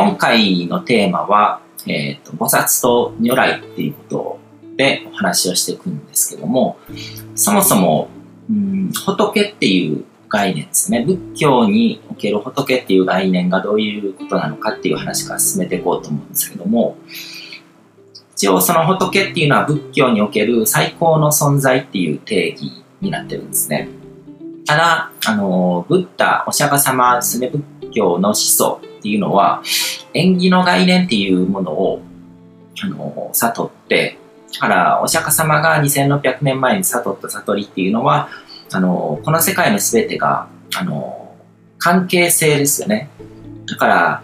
今回のテーマは、えっ、ー、と、菩薩と如来っていうことでお話をしていくんですけども、そもそも、うん、仏っていう概念ですね。仏教における仏っていう概念がどういうことなのかっていう話から進めていこうと思うんですけども、一応その仏っていうのは仏教における最高の存在っていう定義になってるんですね。ただ、あの、ブッダ、お釈迦様ですね、仏教の思想っていうのは、縁起の概念っていうものを、あの、悟って、だから、お釈迦様が2600年前に悟った悟りっていうのは、あの、この世界の全てが、あの、関係性ですよね。だから、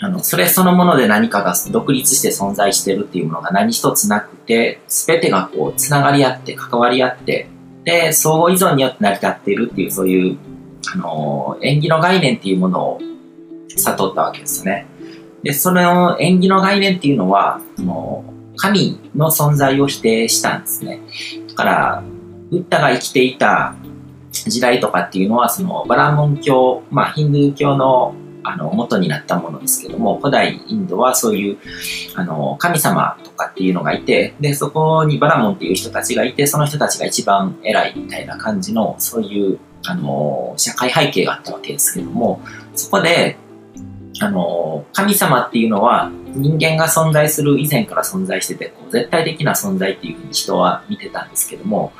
あの、それそのもので何かが独立して存在してるっていうものが何一つなくて、全てがこう、つながり合って、関わり合って、で、相互依存によって成り立っているっていう、そういう、あの、縁起の概念っていうものを悟ったわけですね。で、その縁起の概念っていうのは、もう神の存在を否定したんですね。だから、ブッダが生きていた時代とかっていうのは、そのバラモン教、まあヒンドゥー教のあの元になったものですけども、古代インドはそういうあの神様とかっていうのがいて、で、そこにバラモンっていう人たちがいて、その人たちが一番偉いみたいな感じの、そういうあの社会背景があったわけですけども、そこであの、神様っていうのは人間が存在する以前から存在してて、こう絶対的な存在っていうふうに人は見てたんですけども、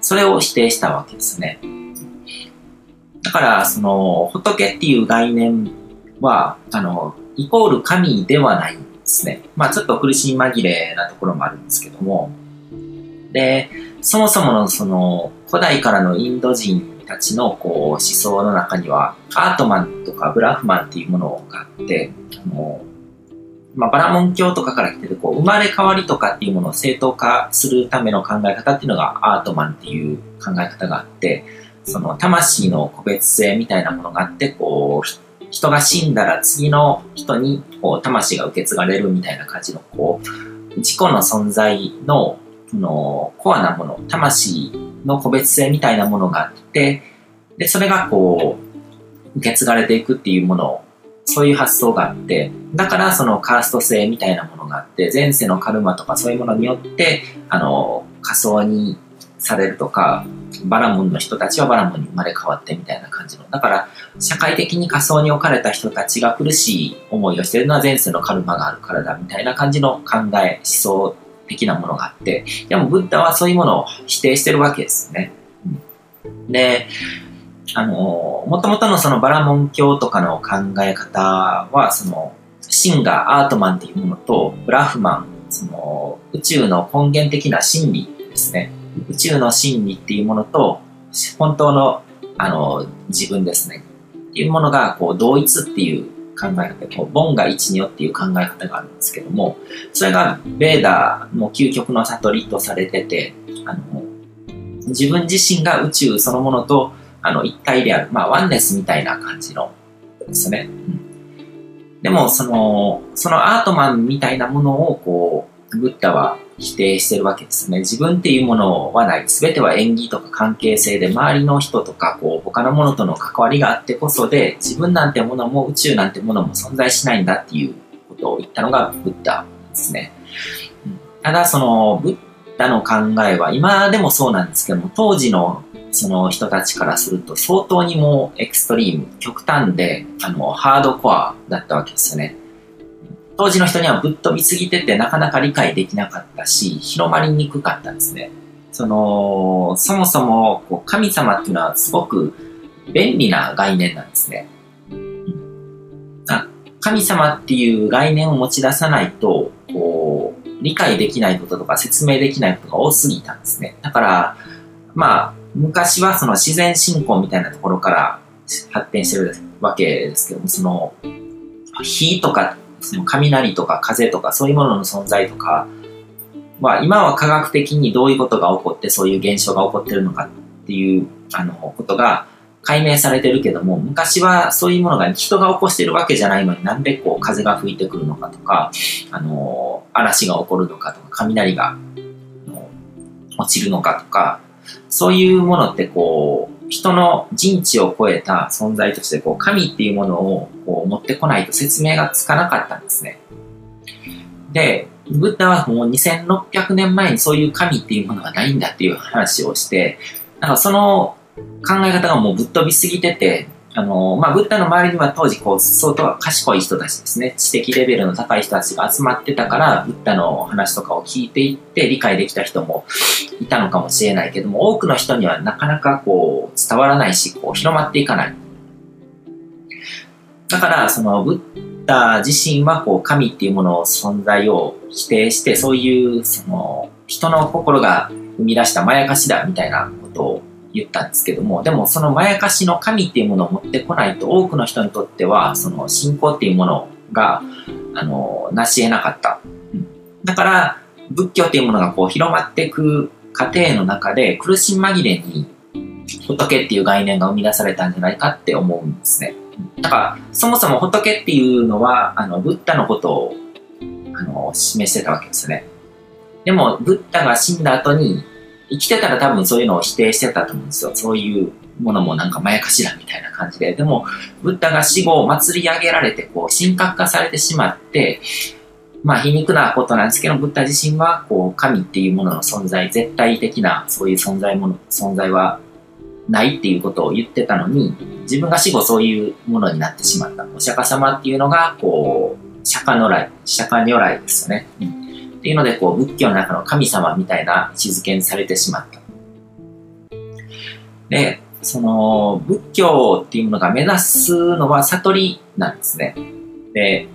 それを否定したわけですね。だから、その、仏っていう概念は、あの、イコール神ではないんですね。まあちょっと苦しい紛れなところもあるんですけども、で、そもそものその、古代からのインド人たちのこう思想の中には、アートマンとかブラフマンっていうものがあって、あのまあ、バラモン教とかから来てるこう生まれ変わりとかっていうものを正当化するための考え方っていうのがアートマンっていう考え方があって、その魂の個別性みたいなものがあって、こう、人が死んだら次の人にこう魂が受け継がれるみたいな感じの、こう、自己の存在ののコアなもの、魂の個別性みたいなものがあって、で、それがこう、受け継がれていくっていうものを、そういう発想があって、だからそのカースト性みたいなものがあって、前世のカルマとかそういうものによって、あの、仮想にされるとか、バラモンの人たちはバラモンに生まれ変わってみたいな感じの。だから、社会的に仮想に置かれた人たちが苦しい思いをしてるのは前世のカルマがあるからだみたいな感じの考え、思想的なものがあって、でもブッダはそういうものを否定してるわけですね。で、あの、もともとのそのバラモン教とかの考え方は、その、シンガーアートマンっていうものと、ブラフマン、その、宇宙の根源的な真理ですね。宇宙の真理っていうものと、本当の、あの、自分ですね。っていうものが、こう、同一っていう考え方、こうボンが一如っていう考え方があるんですけども、それがベーダーの究極の悟りとされてて、あの自分自身が宇宙そのものとあの一体である、まあワンネスみたいな感じのですね。うん、でも、その、そのアートマンみたいなものをこう、ブッダは否定してるわけですね。自分っていうものはない。すべては縁起とか関係性で、周りの人とか、こう、他のものとの関わりがあってこそで、自分なんてものも宇宙なんてものも存在しないんだっていうことを言ったのがブッダですね。ただ、その、ブッダの考えは、今でもそうなんですけども、当時のその人たちからすると相当にもうエクストリーム、極端で、あの、ハードコアだったわけですよね。当時の人にはぶっ飛びすぎててなかなか理解できなかったし、広まりにくかったんですね。その、そもそもこう神様っていうのはすごく便利な概念なんですね。神様っていう概念を持ち出さないと、こう、理解できないこととか説明できないことが多すぎたんですね。だから、まあ、昔はその自然信仰みたいなところから発展してるわけですけども、その、火とかその雷とか風とかそういうものの存在とかは、今は科学的にどういうことが起こってそういう現象が起こってるのかっていうあのことが解明されてるけども、昔はそういうものが人が起こしてるわけじゃないのになんでこう風が吹いてくるのかとか、あの、嵐が起こるのかとか、雷が落ちるのかとか、そういうものってこう、人の人知を超えた存在としてこう神っていうものをこう持ってこないと説明がつかなかったんですね。で、ブッダはもう2600年前にそういう神っていうものがないんだっていう話をして、なんかその考え方がもうぶっ飛びすぎてて、あの、まあ、ブッダの周りには当時こう、相当賢い人たちですね、知的レベルの高い人たちが集まってたから、ブッダの話とかを聞いていって理解できた人もいたのかもしれないけども、多くの人にはなかなかこう、伝わらないし、こう、広まっていかない。だから、その、ブッダ自身はこう、神っていうものの存在を否定して、そういう、その、人の心が生み出したまやかしだみたいなことを言ったんですけども、でもそのまやかしの神っていうものを持ってこないと多くの人にとっては、その信仰っていうものが、あの、なし得なかった。うん、だから、仏教っていうものがこう広まっていく過程の中で苦し紛れに仏っていう概念が生み出されたんじゃないかって思うんですね。だから、そもそも仏っていうのは、あの、ブッダのことを、あの、示してたわけですね。でも、ブッダが死んだ後に、生きてたら多分そういうのを否定してたと思うんですよ。そういうものもなんかまやかしだみたいな感じで。でも、ブッダが死後を祭り上げられて、こう、神格化されてしまって、まあ皮肉なことなんですけど、ブッダ自身は、こう、神っていうものの存在、絶対的なそういう存在もの、存在はないっていうことを言ってたのに、自分が死後そういうものになってしまった。お釈迦様っていうのが、こう、釈迦如来、釈迦如来ですよね。うんっていうので、こう、仏教の中の神様みたいな位置づけにされてしまった。で、その、仏教っていうものが目指すのは悟りなんですね。で、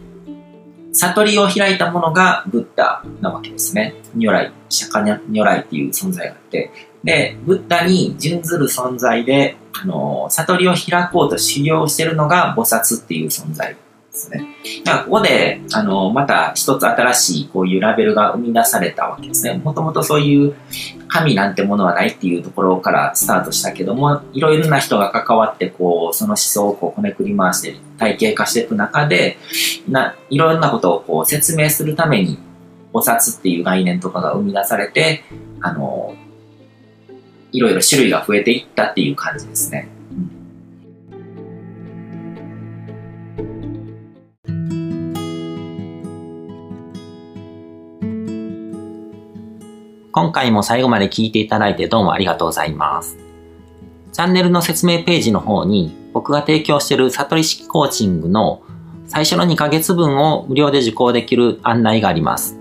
悟りを開いたものがブッダなわけですね。如来、釈迦如来っていう存在があって、で、ブッダに準ずる存在で、あの、悟りを開こうと修行してるのが菩薩っていう存在ですね。だからここで、あの、また一つ新しいこういうラベルが生み出されたわけですね。もともとそういう神なんてものはないっていうところからスタートしたけども、いろいろな人が関わって、こう、その思想をこうこねくり回して体系化していく中で、な、いろんなことをこう説明するために、菩薩っていう概念とかが生み出されて、あの、いろいろ種類が増えていったっていう感じですね。今回も最後まで聞いていただいてどうもありがとうございます。チャンネルの説明ページの方に僕が提供している悟り式コーチングの最初の2ヶ月分を無料で受講できる案内があります。